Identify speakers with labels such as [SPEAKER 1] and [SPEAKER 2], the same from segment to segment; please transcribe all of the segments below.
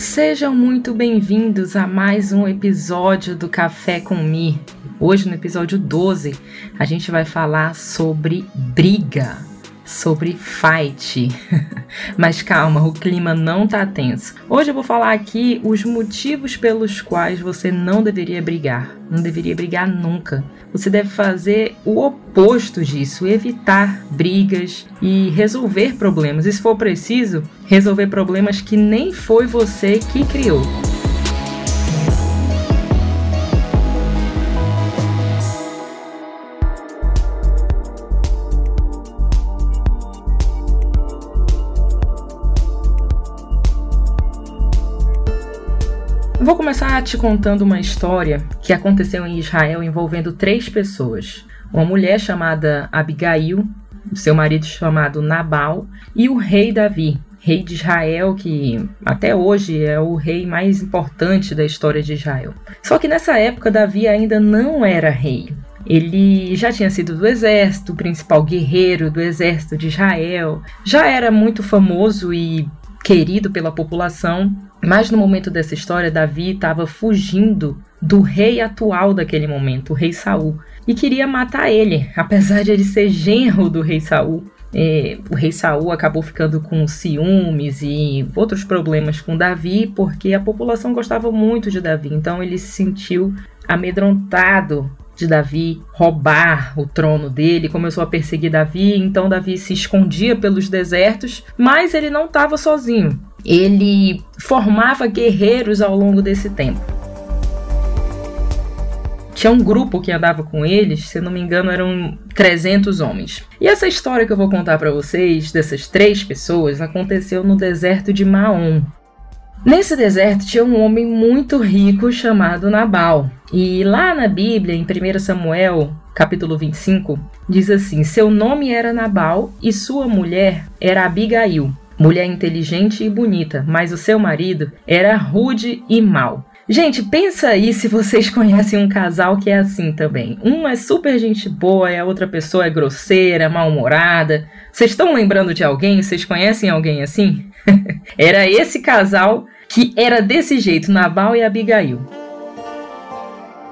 [SPEAKER 1] Sejam muito bem-vindos a mais um episódio do Café com Mi. Hoje, no episódio 12, a gente vai falar sobre briga sobre fight. Mas calma, o clima não tá tenso. Hoje eu vou falar aqui os motivos pelos quais você não deveria brigar. Não deveria brigar nunca. Você deve fazer o oposto disso, evitar brigas e resolver problemas. E se for preciso, resolver problemas que nem foi você que criou. Vou começar te contando uma história que aconteceu em Israel envolvendo três pessoas: uma mulher chamada Abigail, seu marido chamado Nabal e o rei Davi, rei de Israel, que até hoje é o rei mais importante da história de Israel. Só que nessa época Davi ainda não era rei. Ele já tinha sido do exército, o principal guerreiro do exército de Israel, já era muito famoso e querido pela população, mas no momento dessa história, Davi estava fugindo do rei atual daquele momento, o rei Saul, e queria matar ele, apesar de ele ser genro do rei Saul. É, o rei Saul acabou ficando com ciúmes e outros problemas com Davi, porque a população gostava muito de Davi, então ele se sentiu amedrontado de Davi roubar o trono dele, começou a perseguir Davi, então Davi se escondia pelos desertos, mas ele não estava sozinho ele formava guerreiros ao longo desse tempo. Tinha um grupo que andava com eles, se não me engano, eram 300 homens. E essa história que eu vou contar para vocês, dessas três pessoas, aconteceu no deserto de Maom. Nesse deserto tinha um homem muito rico chamado Nabal. E lá na Bíblia, em 1 Samuel, capítulo 25, diz assim: Seu nome era Nabal e sua mulher era Abigail mulher inteligente e bonita, mas o seu marido era rude e mau. Gente, pensa aí se vocês conhecem um casal que é assim também. Um é super gente boa e a outra pessoa é grosseira, mal-humorada. Vocês estão lembrando de alguém? Vocês conhecem alguém assim? era esse casal que era desse jeito, Nabal e Abigail.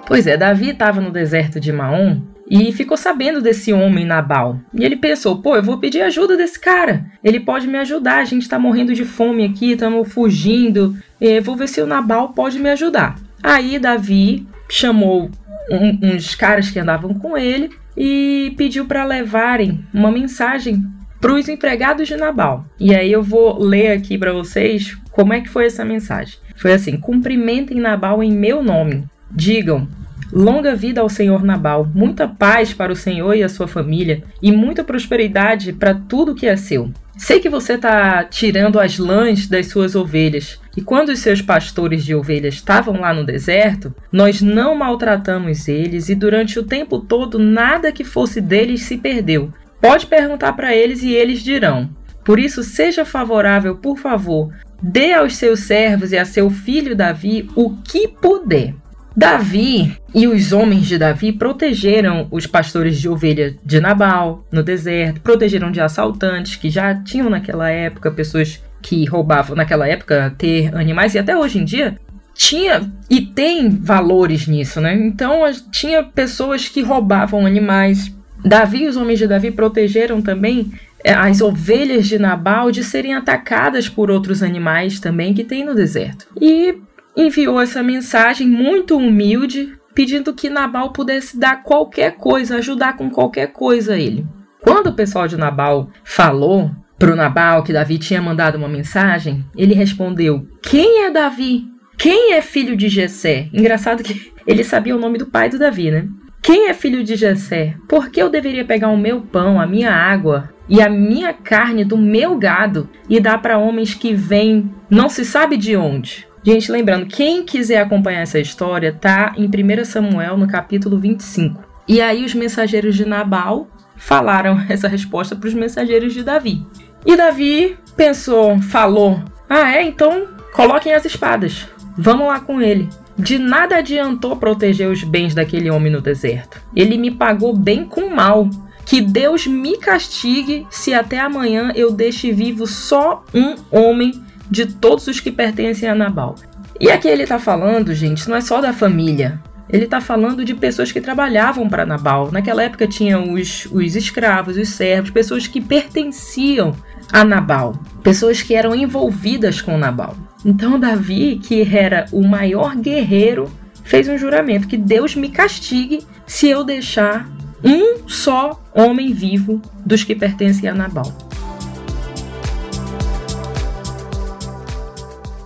[SPEAKER 1] Pois é, Davi estava no deserto de Maom e ficou sabendo desse homem Nabal. E ele pensou: pô, eu vou pedir ajuda desse cara. Ele pode me ajudar. A gente tá morrendo de fome aqui, estamos fugindo. E vou ver se o Nabal pode me ajudar. Aí Davi chamou um, uns caras que andavam com ele e pediu para levarem uma mensagem para os empregados de Nabal. E aí eu vou ler aqui para vocês como é que foi essa mensagem. Foi assim: cumprimentem Nabal em meu nome. Digam, Longa vida ao senhor Nabal, muita paz para o senhor e a sua família, e muita prosperidade para tudo que é seu. Sei que você está tirando as lãs das suas ovelhas, e quando os seus pastores de ovelhas estavam lá no deserto, nós não maltratamos eles, e durante o tempo todo nada que fosse deles se perdeu. Pode perguntar para eles e eles dirão. Por isso, seja favorável, por favor, dê aos seus servos e a seu filho Davi o que puder. Davi e os homens de Davi protegeram os pastores de ovelha de Nabal no deserto, protegeram de assaltantes que já tinham naquela época, pessoas que roubavam naquela época ter animais e até hoje em dia tinha e tem valores nisso, né? Então tinha pessoas que roubavam animais. Davi e os homens de Davi protegeram também é, as ovelhas de Nabal de serem atacadas por outros animais também que tem no deserto. E enviou essa mensagem muito humilde, pedindo que Nabal pudesse dar qualquer coisa, ajudar com qualquer coisa a ele. Quando o pessoal de Nabal falou para o Nabal que Davi tinha mandado uma mensagem, ele respondeu: Quem é Davi? Quem é filho de Jessé? Engraçado que ele sabia o nome do pai do Davi, né? Quem é filho de Jessé? Por que eu deveria pegar o meu pão, a minha água e a minha carne do meu gado e dar para homens que vêm não se sabe de onde? Gente, lembrando, quem quiser acompanhar essa história, tá em 1 Samuel, no capítulo 25. E aí os mensageiros de Nabal falaram essa resposta para os mensageiros de Davi. E Davi pensou, falou: Ah, é? Então coloquem as espadas. Vamos lá com ele. De nada adiantou proteger os bens daquele homem no deserto. Ele me pagou bem com mal. Que Deus me castigue se até amanhã eu deixe vivo só um homem de todos os que pertencem a Nabal. E aqui ele está falando, gente, não é só da família. Ele está falando de pessoas que trabalhavam para Nabal. Naquela época tinha os, os escravos, os servos, pessoas que pertenciam a Nabal, pessoas que eram envolvidas com Nabal. Então Davi, que era o maior guerreiro, fez um juramento que Deus me castigue se eu deixar um só homem vivo dos que pertencem a Nabal.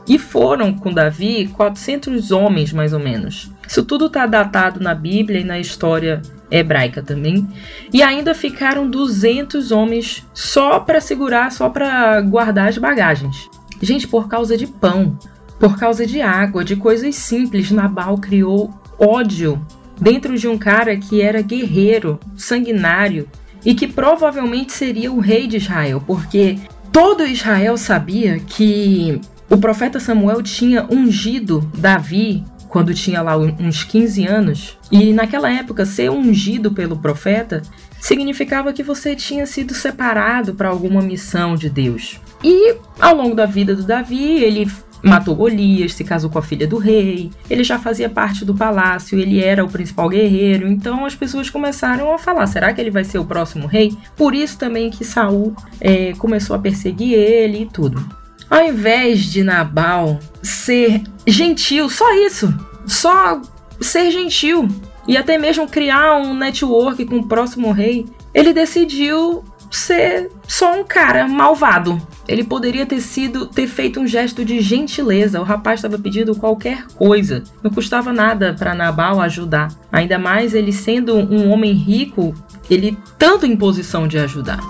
[SPEAKER 1] E foram com Davi 400 homens, mais ou menos. Isso tudo está datado na Bíblia e na história hebraica também. E ainda ficaram 200 homens só para segurar, só para guardar as bagagens. Gente, por causa de pão, por causa de água, de coisas simples, Nabal criou ódio dentro de um cara que era guerreiro, sanguinário e que provavelmente seria o rei de Israel, porque todo Israel sabia que o profeta Samuel tinha ungido Davi quando tinha lá uns 15 anos, e naquela época ser ungido pelo profeta significava que você tinha sido separado para alguma missão de Deus. E ao longo da vida do Davi, ele matou Golias, se casou com a filha do rei, ele já fazia parte do palácio, ele era o principal guerreiro, então as pessoas começaram a falar: será que ele vai ser o próximo rei? Por isso também que Saul é, começou a perseguir ele e tudo. Ao invés de Nabal ser gentil, só isso, só ser gentil e até mesmo criar um network com o próximo rei, ele decidiu ser só um cara malvado. Ele poderia ter sido ter feito um gesto de gentileza. O rapaz estava pedindo qualquer coisa. Não custava nada para Nabal ajudar. Ainda mais ele sendo um homem rico, ele tanto em posição de ajudar.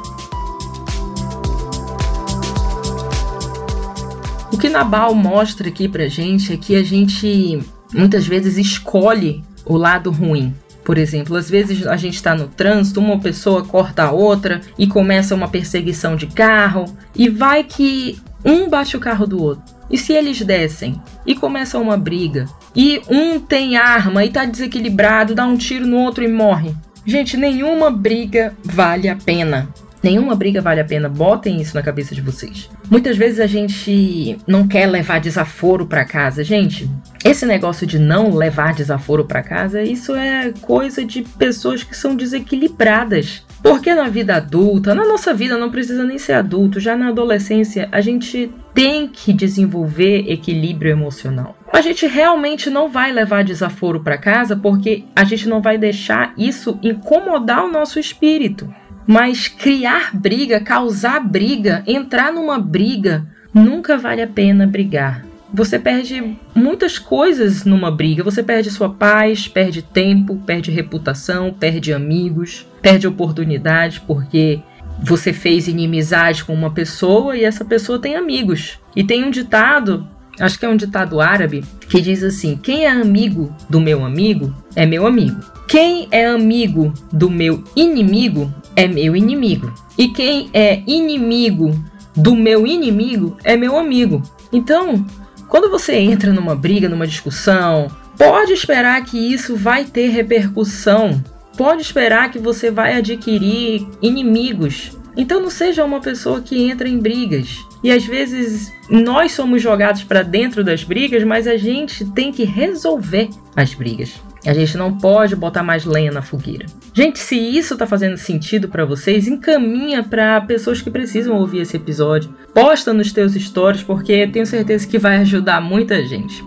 [SPEAKER 1] O que Nabal mostra aqui pra gente é que a gente muitas vezes escolhe o lado ruim. Por exemplo, às vezes a gente está no trânsito, uma pessoa corta a outra e começa uma perseguição de carro, e vai que um bate o carro do outro. E se eles descem e começa uma briga, e um tem arma e está desequilibrado, dá um tiro no outro e morre. Gente, nenhuma briga vale a pena. Nenhuma briga vale a pena. Botem isso na cabeça de vocês. Muitas vezes a gente não quer levar desaforo para casa. Gente, esse negócio de não levar desaforo para casa, isso é coisa de pessoas que são desequilibradas. Porque na vida adulta, na nossa vida não precisa nem ser adulto, já na adolescência a gente tem que desenvolver equilíbrio emocional. A gente realmente não vai levar desaforo para casa porque a gente não vai deixar isso incomodar o nosso espírito. Mas criar briga, causar briga, entrar numa briga, nunca vale a pena brigar. Você perde muitas coisas numa briga. Você perde sua paz, perde tempo, perde reputação, perde amigos, perde oportunidades porque você fez inimizade com uma pessoa e essa pessoa tem amigos. E tem um ditado, acho que é um ditado árabe, que diz assim: quem é amigo do meu amigo é meu amigo. Quem é amigo do meu inimigo é meu inimigo. E quem é inimigo do meu inimigo é meu amigo. Então, quando você entra numa briga, numa discussão, pode esperar que isso vai ter repercussão. Pode esperar que você vai adquirir inimigos. Então não seja uma pessoa que entra em brigas. E às vezes nós somos jogados para dentro das brigas, mas a gente tem que resolver as brigas. A gente não pode botar mais lenha na fogueira. Gente, se isso tá fazendo sentido para vocês, encaminha para pessoas que precisam ouvir esse episódio. Posta nos teus stories porque tenho certeza que vai ajudar muita gente.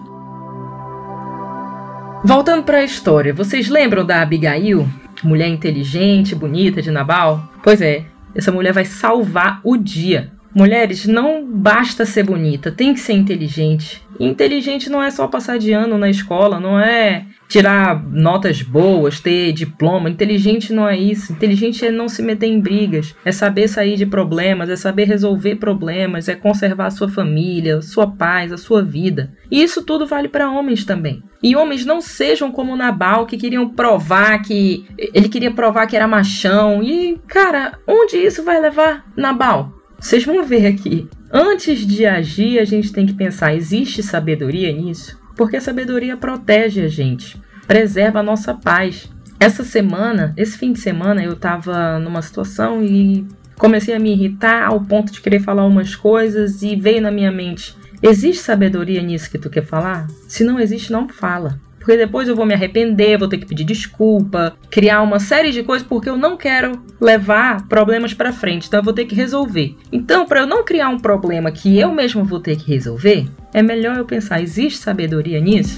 [SPEAKER 1] Voltando para a história, vocês lembram da Abigail? Mulher inteligente, bonita de Nabal? Pois é, essa mulher vai salvar o dia. Mulheres, não basta ser bonita, tem que ser inteligente. E inteligente não é só passar de ano na escola, não é tirar notas boas, ter diploma. Inteligente não é isso. Inteligente é não se meter em brigas, é saber sair de problemas, é saber resolver problemas, é conservar a sua família, sua paz, a sua vida. E isso tudo vale para homens também. E homens não sejam como Nabal que queriam provar que ele queria provar que era machão. E cara, onde isso vai levar Nabal? Vocês vão ver aqui. Antes de agir, a gente tem que pensar: existe sabedoria nisso? porque a sabedoria protege a gente, preserva a nossa paz. Essa semana, esse fim de semana, eu estava numa situação e Comecei a me irritar ao ponto de querer falar umas coisas e veio na minha mente: existe sabedoria nisso que tu quer falar? Se não existe, não fala. Porque depois eu vou me arrepender, vou ter que pedir desculpa, criar uma série de coisas porque eu não quero levar problemas para frente. Então eu vou ter que resolver. Então, para eu não criar um problema que eu mesmo vou ter que resolver, é melhor eu pensar: existe sabedoria nisso?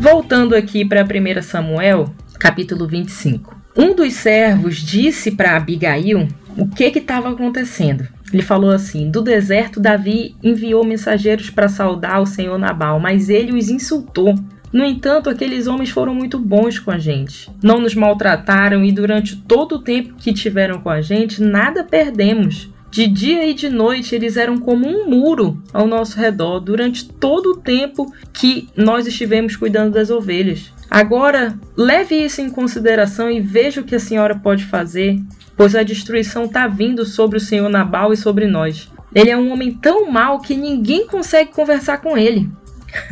[SPEAKER 1] Voltando aqui para 1 Samuel, capítulo 25. Um dos servos disse para Abigail o que estava acontecendo. Ele falou assim: Do deserto, Davi enviou mensageiros para saudar o senhor Nabal, mas ele os insultou. No entanto, aqueles homens foram muito bons com a gente. Não nos maltrataram e durante todo o tempo que tiveram com a gente, nada perdemos. De dia e de noite eles eram como um muro ao nosso redor durante todo o tempo que nós estivemos cuidando das ovelhas. Agora, leve isso em consideração e veja o que a senhora pode fazer, pois a destruição está vindo sobre o senhor Nabal e sobre nós. Ele é um homem tão mau que ninguém consegue conversar com ele.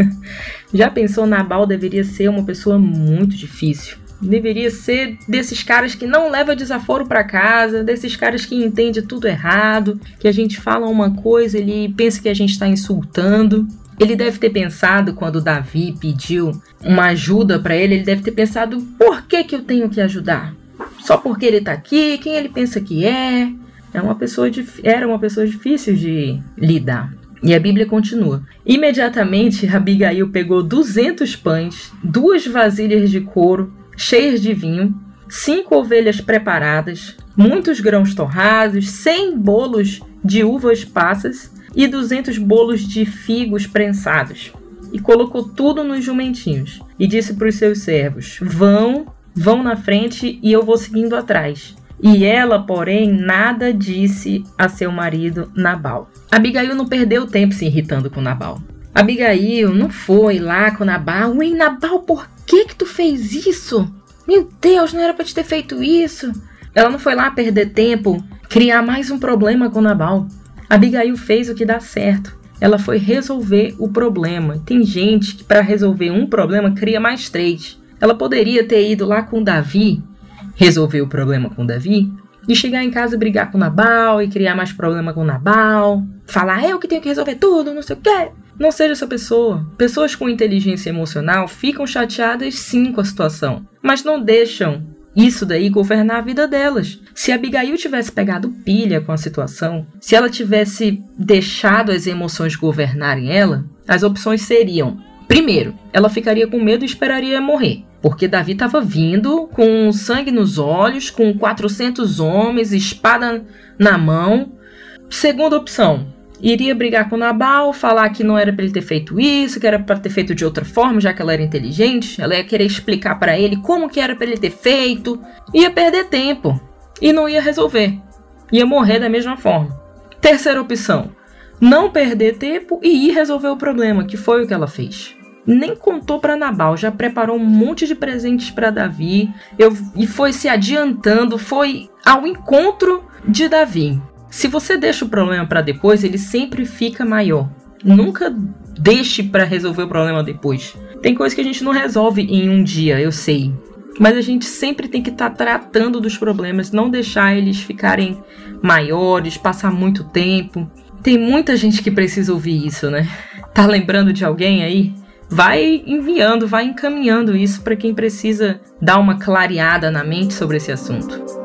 [SPEAKER 1] Já pensou, Nabal deveria ser uma pessoa muito difícil. Deveria ser desses caras que não leva desaforo para casa, desses caras que entende tudo errado, que a gente fala uma coisa, ele pensa que a gente está insultando. Ele deve ter pensado quando Davi pediu uma ajuda para ele, ele deve ter pensado: por que, que eu tenho que ajudar? Só porque ele está aqui? Quem ele pensa que é? É uma pessoa era uma pessoa difícil de lidar. E a Bíblia continua. Imediatamente, Abigail pegou 200 pães, duas vasilhas de couro cheias de vinho, cinco ovelhas preparadas, muitos grãos torrados, 100 bolos de uvas passas e 200 bolos de figos prensados. E colocou tudo nos jumentinhos. E disse para os seus servos: Vão, vão na frente e eu vou seguindo atrás. E ela, porém, nada disse a seu marido Nabal. Abigail não perdeu tempo se irritando com Nabal. Abigail não foi lá com Nabal. Ué, Nabal, por que que tu fez isso? Meu Deus, não era para te ter feito isso. Ela não foi lá perder tempo, criar mais um problema com Nabal. Abigail fez o que dá certo. Ela foi resolver o problema. Tem gente que para resolver um problema cria mais três. Ela poderia ter ido lá com Davi, resolver o problema com Davi, e chegar em casa e brigar com Nabal e criar mais problema com Nabal, falar eu que tenho que resolver tudo, não sei o quê. Não seja essa pessoa. Pessoas com inteligência emocional ficam chateadas sim com a situação, mas não deixam isso daí governar a vida delas. Se Abigail tivesse pegado pilha com a situação, se ela tivesse deixado as emoções governarem ela, as opções seriam: primeiro, ela ficaria com medo e esperaria morrer. Porque Davi estava vindo com sangue nos olhos, com 400 homens, espada na mão. Segunda opção, iria brigar com Nabal, falar que não era para ele ter feito isso, que era para ter feito de outra forma, já que ela era inteligente. Ela ia querer explicar para ele como que era para ele ter feito. Ia perder tempo e não ia resolver. Ia morrer da mesma forma. Terceira opção: não perder tempo e ir resolver o problema, que foi o que ela fez. Nem contou para Nabal, já preparou um monte de presentes para Davi eu, e foi se adiantando, foi ao encontro de Davi. Se você deixa o problema para depois, ele sempre fica maior. Nunca deixe para resolver o problema depois. Tem coisa que a gente não resolve em um dia, eu sei. Mas a gente sempre tem que estar tá tratando dos problemas, não deixar eles ficarem maiores, passar muito tempo. Tem muita gente que precisa ouvir isso, né? Tá lembrando de alguém aí? Vai enviando, vai encaminhando isso para quem precisa dar uma clareada na mente sobre esse assunto.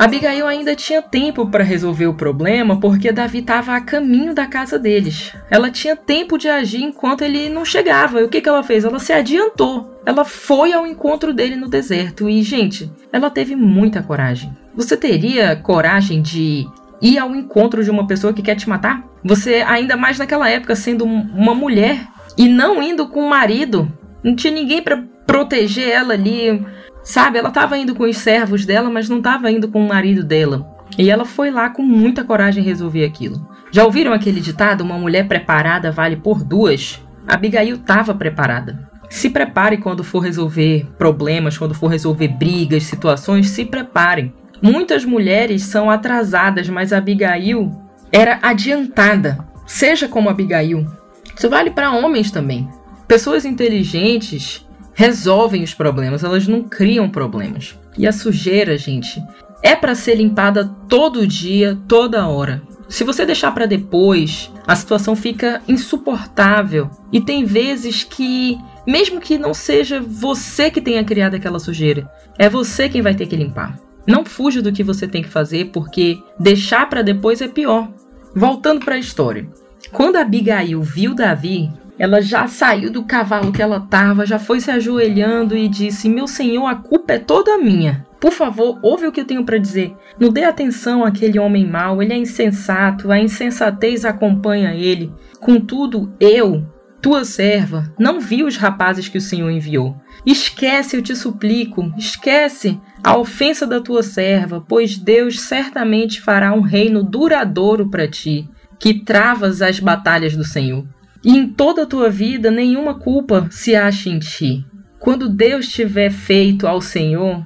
[SPEAKER 1] Abigail ainda tinha tempo para resolver o problema porque Davi estava a caminho da casa deles. Ela tinha tempo de agir enquanto ele não chegava. E o que, que ela fez? Ela se adiantou. Ela foi ao encontro dele no deserto. E, gente, ela teve muita coragem. Você teria coragem de ir ao encontro de uma pessoa que quer te matar? Você, ainda mais naquela época, sendo uma mulher e não indo com o marido, não tinha ninguém para proteger ela ali Sabe, ela estava indo com os servos dela, mas não estava indo com o marido dela. E ela foi lá com muita coragem resolver aquilo. Já ouviram aquele ditado: uma mulher preparada vale por duas? Abigail estava preparada. Se prepare quando for resolver problemas, quando for resolver brigas, situações, se preparem. Muitas mulheres são atrasadas, mas Abigail era adiantada. Seja como Abigail. Isso vale para homens também. Pessoas inteligentes resolvem os problemas, elas não criam problemas. E a sujeira, gente, é para ser limpada todo dia, toda hora. Se você deixar para depois, a situação fica insuportável. E tem vezes que, mesmo que não seja você que tenha criado aquela sujeira, é você quem vai ter que limpar. Não fuja do que você tem que fazer, porque deixar para depois é pior. Voltando para a história. Quando Abigail viu Davi, ela já saiu do cavalo que ela estava, já foi se ajoelhando e disse: Meu senhor, a culpa é toda minha. Por favor, ouve o que eu tenho para dizer. Não dê atenção àquele homem mau, ele é insensato, a insensatez acompanha ele. Contudo, eu, tua serva, não vi os rapazes que o Senhor enviou. Esquece, eu te suplico, esquece a ofensa da tua serva, pois Deus certamente fará um reino duradouro para ti, que travas as batalhas do Senhor. E em toda a tua vida nenhuma culpa se acha em ti. Quando Deus tiver feito ao Senhor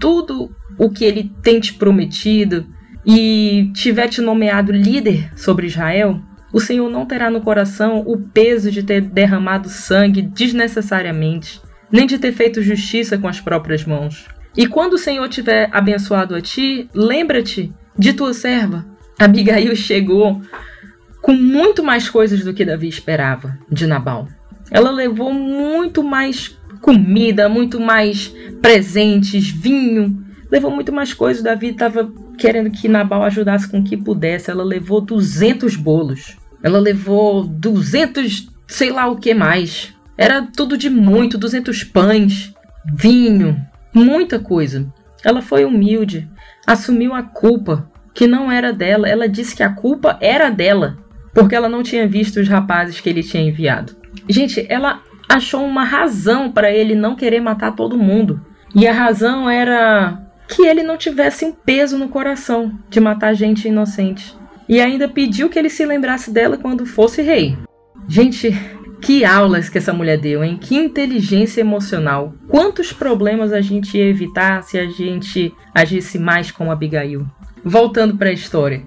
[SPEAKER 1] tudo o que ele tem te prometido e tiver te nomeado líder sobre Israel, o Senhor não terá no coração o peso de ter derramado sangue desnecessariamente, nem de ter feito justiça com as próprias mãos. E quando o Senhor tiver abençoado a ti, lembra-te de tua serva. Abigail chegou com muito mais coisas do que Davi esperava de Nabal. Ela levou muito mais comida, muito mais presentes, vinho, levou muito mais coisas. Davi estava querendo que Nabal ajudasse com o que pudesse. Ela levou 200 bolos. Ela levou 200, sei lá o que mais. Era tudo de muito, 200 pães, vinho, muita coisa. Ela foi humilde, assumiu a culpa que não era dela. Ela disse que a culpa era dela, porque ela não tinha visto os rapazes que ele tinha enviado. Gente, ela achou uma razão para ele não querer matar todo mundo. E a razão era que ele não tivesse um peso no coração de matar gente inocente. E ainda pediu que ele se lembrasse dela quando fosse rei. Gente, que aulas que essa mulher deu, hein? Que inteligência emocional. Quantos problemas a gente ia evitar se a gente agisse mais como Abigail? Voltando para a história.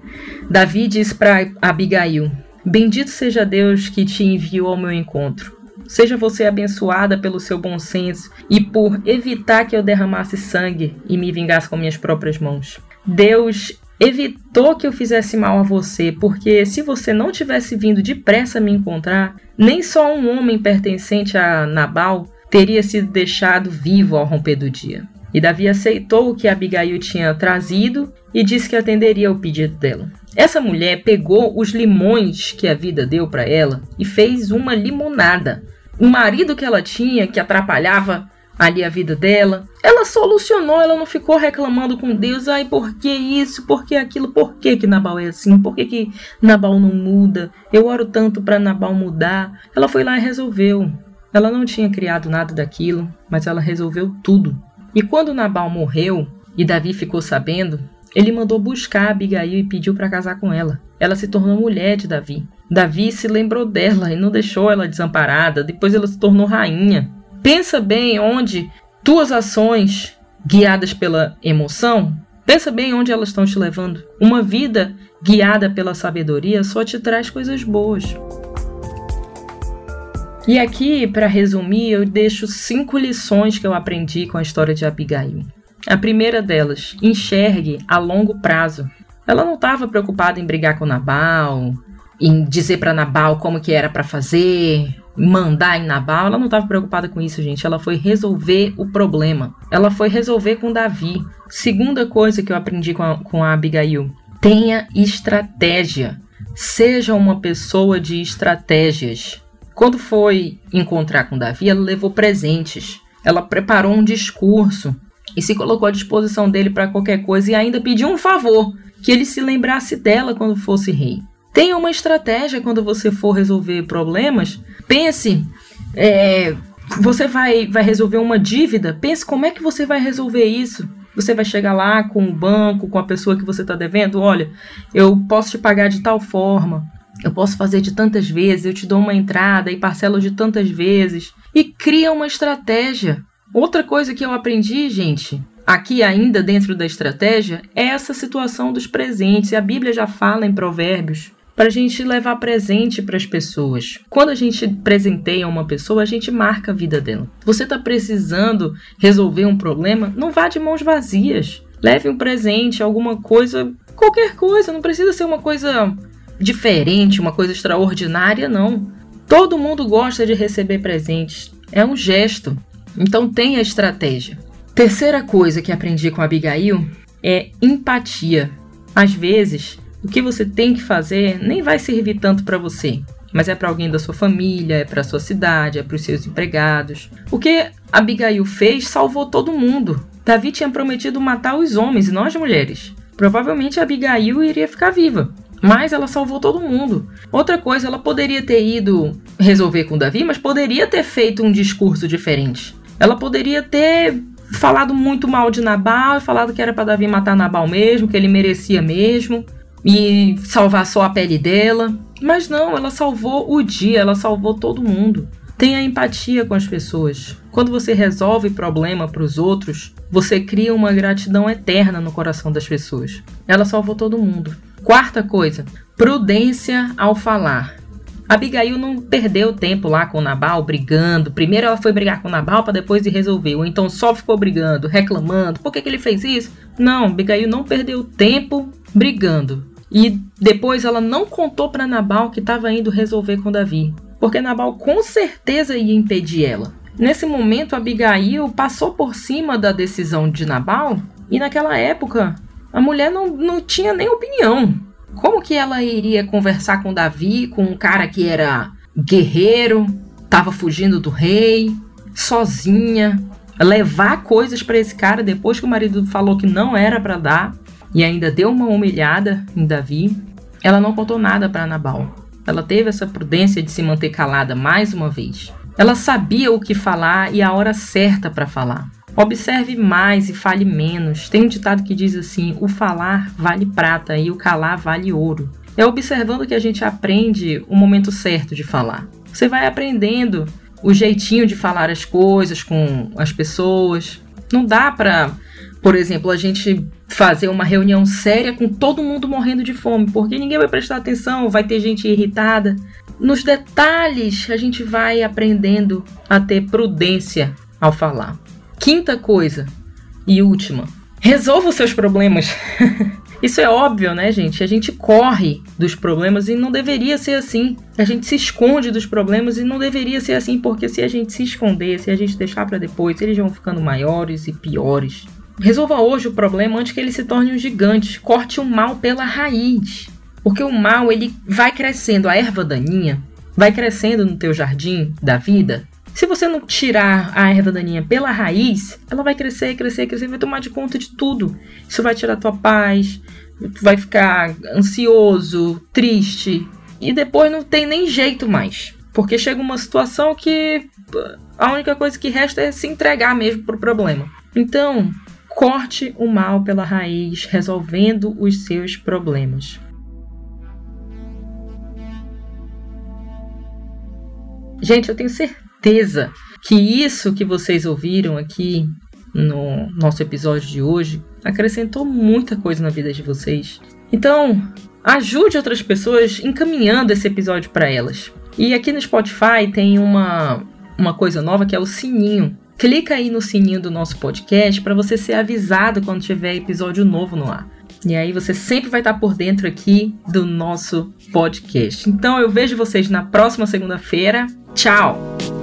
[SPEAKER 1] Davi diz para Abigail: Bendito seja Deus que te enviou ao meu encontro. Seja você abençoada pelo seu bom senso e por evitar que eu derramasse sangue e me vingasse com minhas próprias mãos. Deus evitou que eu fizesse mal a você, porque se você não tivesse vindo depressa me encontrar, nem só um homem pertencente a Nabal teria sido deixado vivo ao romper do dia. E Davi aceitou o que Abigail tinha trazido e disse que atenderia ao pedido dela. Essa mulher pegou os limões que a vida deu para ela e fez uma limonada o marido que ela tinha, que atrapalhava ali a vida dela. Ela solucionou, ela não ficou reclamando com Deus, ai, por que isso, por que aquilo, por que que Nabal é assim, por que que Nabal não muda, eu oro tanto para Nabal mudar. Ela foi lá e resolveu. Ela não tinha criado nada daquilo, mas ela resolveu tudo. E quando Nabal morreu e Davi ficou sabendo, ele mandou buscar Abigail e pediu para casar com ela. Ela se tornou mulher de Davi. Davi se lembrou dela e não deixou ela desamparada. Depois ela se tornou rainha. Pensa bem onde tuas ações, guiadas pela emoção, pensa bem onde elas estão te levando. Uma vida guiada pela sabedoria só te traz coisas boas. E aqui, para resumir, eu deixo cinco lições que eu aprendi com a história de Abigail. A primeira delas, enxergue a longo prazo. Ela não estava preocupada em brigar com Nabal, em dizer para Nabal como que era para fazer, mandar em Nabal, ela não estava preocupada com isso, gente. Ela foi resolver o problema. Ela foi resolver com Davi. Segunda coisa que eu aprendi com a, com a Abigail: tenha estratégia. Seja uma pessoa de estratégias. Quando foi encontrar com Davi, ela levou presentes. Ela preparou um discurso e se colocou à disposição dele para qualquer coisa e ainda pediu um favor, que ele se lembrasse dela quando fosse rei. Tenha uma estratégia quando você for resolver problemas. Pense, é, você vai, vai resolver uma dívida. Pense como é que você vai resolver isso. Você vai chegar lá com o banco, com a pessoa que você está devendo. Olha, eu posso te pagar de tal forma. Eu posso fazer de tantas vezes. Eu te dou uma entrada e parcelo de tantas vezes. E cria uma estratégia. Outra coisa que eu aprendi, gente, aqui ainda dentro da estratégia, é essa situação dos presentes. A Bíblia já fala em Provérbios para a gente levar presente para as pessoas. Quando a gente presenteia uma pessoa, a gente marca a vida dela. Você está precisando resolver um problema? Não vá de mãos vazias. Leve um presente, alguma coisa, qualquer coisa. Não precisa ser uma coisa diferente, uma coisa extraordinária, não. Todo mundo gosta de receber presentes. É um gesto. Então tenha estratégia. Terceira coisa que aprendi com a Abigail é empatia. Às vezes, o que você tem que fazer nem vai servir tanto para você, mas é para alguém da sua família, é para sua cidade, é para os seus empregados. O que Abigail fez salvou todo mundo. Davi tinha prometido matar os homens e não as mulheres. Provavelmente Abigail iria ficar viva, mas ela salvou todo mundo. Outra coisa, ela poderia ter ido resolver com Davi, mas poderia ter feito um discurso diferente. Ela poderia ter falado muito mal de Nabal, falado que era para Davi matar Nabal mesmo, que ele merecia mesmo e salvar só a pele dela. Mas não, ela salvou o dia, ela salvou todo mundo. Tenha empatia com as pessoas. Quando você resolve problema para os outros, você cria uma gratidão eterna no coração das pessoas. Ela salvou todo mundo. Quarta coisa, prudência ao falar. Abigail não perdeu tempo lá com Nabal brigando. Primeiro ela foi brigar com Nabal para depois ir resolver. Ou então só ficou brigando, reclamando. Por que, que ele fez isso? Não, Abigail não perdeu tempo brigando. E depois ela não contou para Nabal que estava indo resolver com Davi, porque Nabal com certeza ia impedir ela. Nesse momento, Abigail passou por cima da decisão de Nabal e naquela época a mulher não, não tinha nem opinião. Como que ela iria conversar com Davi, com um cara que era guerreiro, estava fugindo do rei, sozinha, levar coisas para esse cara depois que o marido falou que não era para dar? E ainda deu uma humilhada em Davi, ela não contou nada para Nabal. Ela teve essa prudência de se manter calada mais uma vez. Ela sabia o que falar e a hora certa para falar. Observe mais e fale menos. Tem um ditado que diz assim: o falar vale prata e o calar vale ouro. É observando que a gente aprende o momento certo de falar. Você vai aprendendo o jeitinho de falar as coisas com as pessoas. Não dá para, por exemplo, a gente fazer uma reunião séria com todo mundo morrendo de fome, porque ninguém vai prestar atenção, vai ter gente irritada. Nos detalhes, a gente vai aprendendo a ter prudência ao falar. Quinta coisa e última: resolva os seus problemas. Isso é óbvio, né, gente? A gente corre dos problemas e não deveria ser assim. A gente se esconde dos problemas e não deveria ser assim, porque se a gente se esconder, se a gente deixar para depois, eles vão ficando maiores e piores. Resolva hoje o problema antes que ele se torne um gigante. Corte o mal pela raiz. Porque o mal, ele vai crescendo, a erva daninha vai crescendo no teu jardim da vida. Se você não tirar a erva daninha pela raiz, ela vai crescer, crescer, crescer, vai tomar de conta de tudo. Isso vai tirar tua paz, vai ficar ansioso, triste e depois não tem nem jeito mais. Porque chega uma situação que a única coisa que resta é se entregar mesmo pro problema. Então, Corte o mal pela raiz, resolvendo os seus problemas. Gente, eu tenho certeza que isso que vocês ouviram aqui no nosso episódio de hoje acrescentou muita coisa na vida de vocês. Então, ajude outras pessoas encaminhando esse episódio para elas. E aqui no Spotify tem uma, uma coisa nova que é o sininho. Clica aí no sininho do nosso podcast para você ser avisado quando tiver episódio novo no ar. E aí você sempre vai estar por dentro aqui do nosso podcast. Então eu vejo vocês na próxima segunda-feira. Tchau!